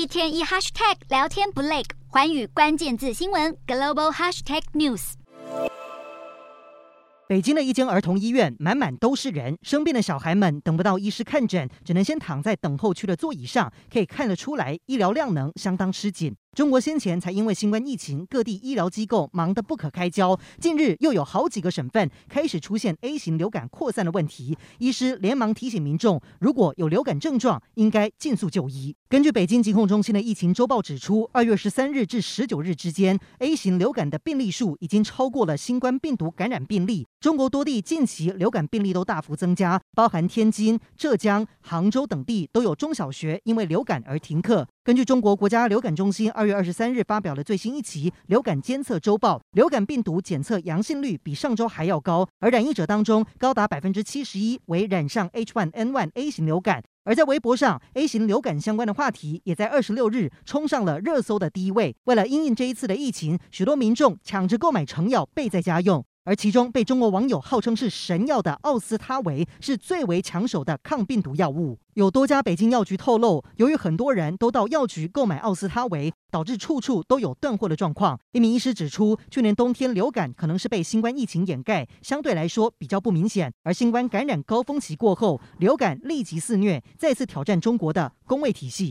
一天一 hashtag 聊天不累，环宇关键字新闻 global hashtag news。北京的一间儿童医院满满都是人，生病的小孩们等不到医师看诊，只能先躺在等候区的座椅上，可以看得出来医疗量能相当吃紧。中国先前才因为新冠疫情，各地医疗机构忙得不可开交。近日又有好几个省份开始出现 A 型流感扩散的问题，医师连忙提醒民众，如果有流感症状，应该尽速就医。根据北京疾控中心的疫情周报指出，二月十三日至十九日之间，A 型流感的病例数已经超过了新冠病毒感染病例。中国多地近期流感病例都大幅增加，包含天津、浙江、杭州等地都有中小学因为流感而停课。根据中国国家流感中心二月二十三日发表的最新一期流感监测周报，流感病毒检测阳性率比上周还要高，而染疫者当中高达百分之七十一为染上 H1N1 A 型流感。而在微博上，A 型流感相关的话题也在二十六日冲上了热搜的第一位。为了因应这一次的疫情，许多民众抢着购买成药备在家用。而其中被中国网友号称是神药的奥司他韦是最为抢手的抗病毒药物。有多家北京药局透露，由于很多人都到药局购买奥司他韦，导致处处都有断货的状况。一名医师指出，去年冬天流感可能是被新冠疫情掩盖，相对来说比较不明显。而新冠感染高峰期过后，流感立即肆虐，再次挑战中国的公卫体系。